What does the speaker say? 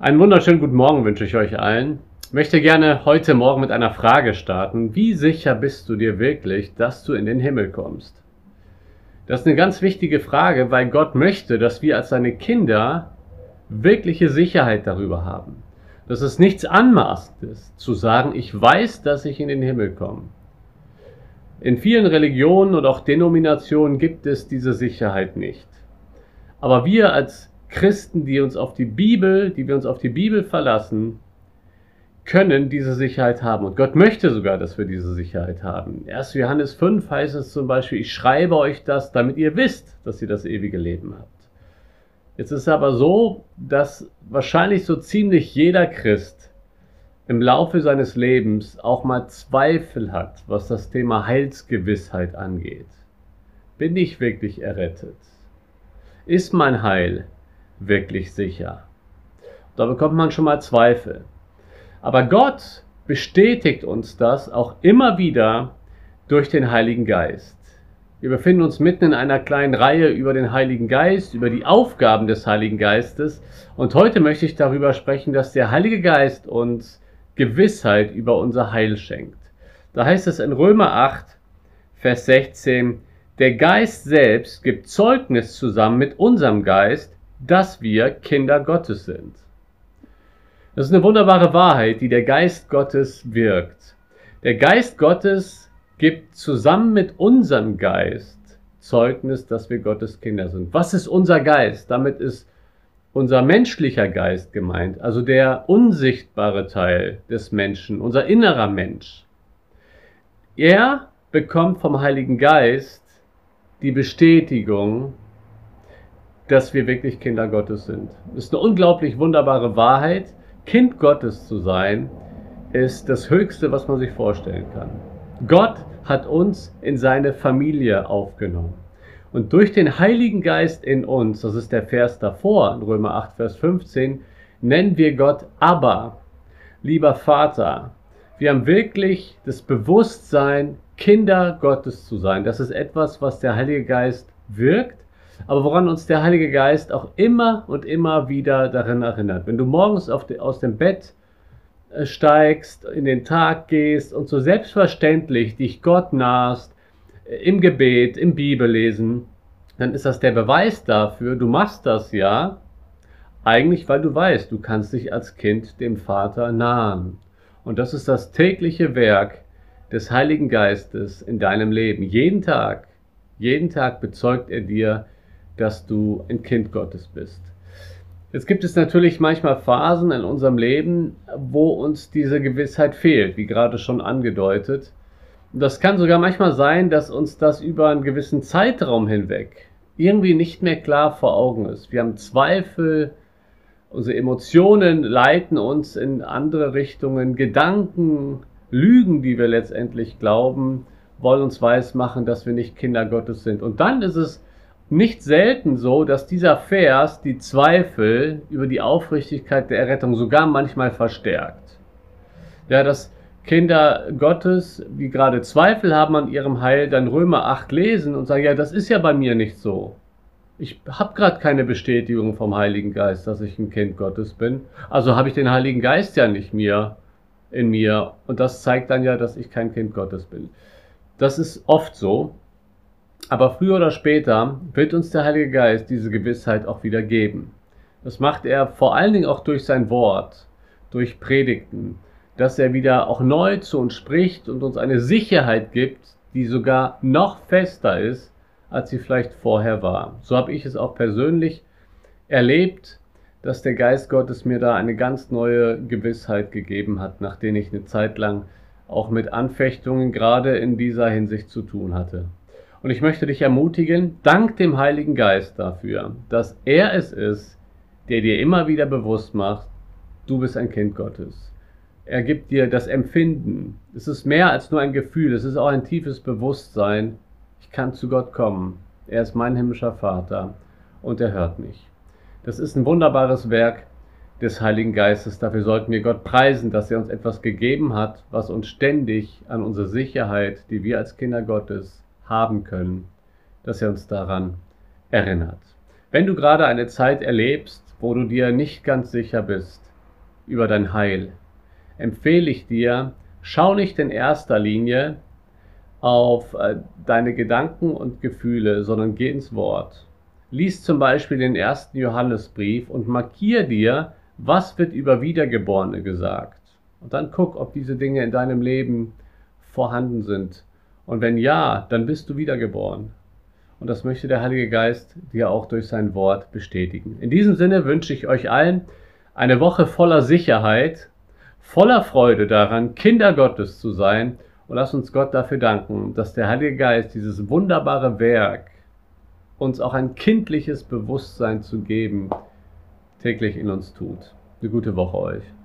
Einen wunderschönen guten Morgen wünsche ich euch allen. Ich möchte gerne heute Morgen mit einer Frage starten. Wie sicher bist du dir wirklich, dass du in den Himmel kommst? Das ist eine ganz wichtige Frage, weil Gott möchte, dass wir als seine Kinder wirkliche Sicherheit darüber haben. Dass es nichts Anmaßendes zu sagen, ich weiß, dass ich in den Himmel komme. In vielen Religionen und auch Denominationen gibt es diese Sicherheit nicht. Aber wir als Christen, die uns auf die Bibel, die wir uns auf die Bibel verlassen, können diese Sicherheit haben. Und Gott möchte sogar, dass wir diese Sicherheit haben. 1. Johannes 5 heißt es zum Beispiel, ich schreibe euch das, damit ihr wisst, dass ihr das ewige Leben habt. Jetzt ist es aber so, dass wahrscheinlich so ziemlich jeder Christ im Laufe seines Lebens auch mal Zweifel hat, was das Thema Heilsgewissheit angeht. Bin ich wirklich errettet? Ist mein Heil wirklich sicher. Da bekommt man schon mal Zweifel. Aber Gott bestätigt uns das auch immer wieder durch den Heiligen Geist. Wir befinden uns mitten in einer kleinen Reihe über den Heiligen Geist, über die Aufgaben des Heiligen Geistes. Und heute möchte ich darüber sprechen, dass der Heilige Geist uns Gewissheit über unser Heil schenkt. Da heißt es in Römer 8, Vers 16, der Geist selbst gibt Zeugnis zusammen mit unserem Geist, dass wir Kinder Gottes sind. Das ist eine wunderbare Wahrheit, die der Geist Gottes wirkt. Der Geist Gottes gibt zusammen mit unserem Geist Zeugnis, dass wir Gottes Kinder sind. Was ist unser Geist? Damit ist unser menschlicher Geist gemeint, also der unsichtbare Teil des Menschen, unser innerer Mensch. Er bekommt vom Heiligen Geist die Bestätigung, dass wir wirklich Kinder Gottes sind. Das ist eine unglaublich wunderbare Wahrheit. Kind Gottes zu sein, ist das Höchste, was man sich vorstellen kann. Gott hat uns in seine Familie aufgenommen. Und durch den Heiligen Geist in uns, das ist der Vers davor, in Römer 8, Vers 15, nennen wir Gott Abba, lieber Vater. Wir haben wirklich das Bewusstsein, Kinder Gottes zu sein. Das ist etwas, was der Heilige Geist wirkt aber woran uns der Heilige Geist auch immer und immer wieder daran erinnert. Wenn du morgens die, aus dem Bett äh, steigst, in den Tag gehst und so selbstverständlich dich Gott nahst, äh, im Gebet, im Bibellesen, dann ist das der Beweis dafür, du machst das ja, eigentlich weil du weißt, du kannst dich als Kind dem Vater nahen. Und das ist das tägliche Werk des Heiligen Geistes in deinem Leben. Jeden Tag, jeden Tag bezeugt er dir, dass du ein Kind Gottes bist. Jetzt gibt es natürlich manchmal Phasen in unserem Leben, wo uns diese Gewissheit fehlt, wie gerade schon angedeutet. Das kann sogar manchmal sein, dass uns das über einen gewissen Zeitraum hinweg irgendwie nicht mehr klar vor Augen ist. Wir haben Zweifel, unsere Emotionen leiten uns in andere Richtungen, Gedanken, Lügen, die wir letztendlich glauben, wollen uns weismachen, dass wir nicht Kinder Gottes sind. Und dann ist es nicht selten so, dass dieser Vers die Zweifel über die Aufrichtigkeit der Errettung sogar manchmal verstärkt. Ja, dass Kinder Gottes, die gerade Zweifel haben an ihrem Heil, dann Römer 8 lesen und sagen, ja, das ist ja bei mir nicht so. Ich habe gerade keine Bestätigung vom Heiligen Geist, dass ich ein Kind Gottes bin. Also habe ich den Heiligen Geist ja nicht mehr in mir. Und das zeigt dann ja, dass ich kein Kind Gottes bin. Das ist oft so. Aber früher oder später wird uns der Heilige Geist diese Gewissheit auch wieder geben. Das macht er vor allen Dingen auch durch sein Wort, durch Predigten, dass er wieder auch neu zu uns spricht und uns eine Sicherheit gibt, die sogar noch fester ist, als sie vielleicht vorher war. So habe ich es auch persönlich erlebt, dass der Geist Gottes mir da eine ganz neue Gewissheit gegeben hat, nachdem ich eine Zeit lang auch mit Anfechtungen gerade in dieser Hinsicht zu tun hatte. Und ich möchte dich ermutigen, dank dem Heiligen Geist dafür, dass er es ist, der dir immer wieder bewusst macht, du bist ein Kind Gottes. Er gibt dir das Empfinden. Es ist mehr als nur ein Gefühl, es ist auch ein tiefes Bewusstsein. Ich kann zu Gott kommen. Er ist mein himmlischer Vater und er hört mich. Das ist ein wunderbares Werk des Heiligen Geistes. Dafür sollten wir Gott preisen, dass er uns etwas gegeben hat, was uns ständig an unsere Sicherheit, die wir als Kinder Gottes haben können, dass er uns daran erinnert. Wenn du gerade eine Zeit erlebst, wo du dir nicht ganz sicher bist, über dein Heil, empfehle ich dir, schau nicht in erster Linie auf äh, deine Gedanken und Gefühle, sondern geh ins Wort. Lies zum Beispiel den ersten Johannesbrief und markier dir, was wird über Wiedergeborene gesagt. Und dann guck, ob diese Dinge in deinem Leben vorhanden sind. Und wenn ja, dann bist du wiedergeboren. Und das möchte der Heilige Geist dir auch durch sein Wort bestätigen. In diesem Sinne wünsche ich euch allen eine Woche voller Sicherheit, voller Freude daran, Kinder Gottes zu sein. Und lass uns Gott dafür danken, dass der Heilige Geist dieses wunderbare Werk, uns auch ein kindliches Bewusstsein zu geben, täglich in uns tut. Eine gute Woche euch.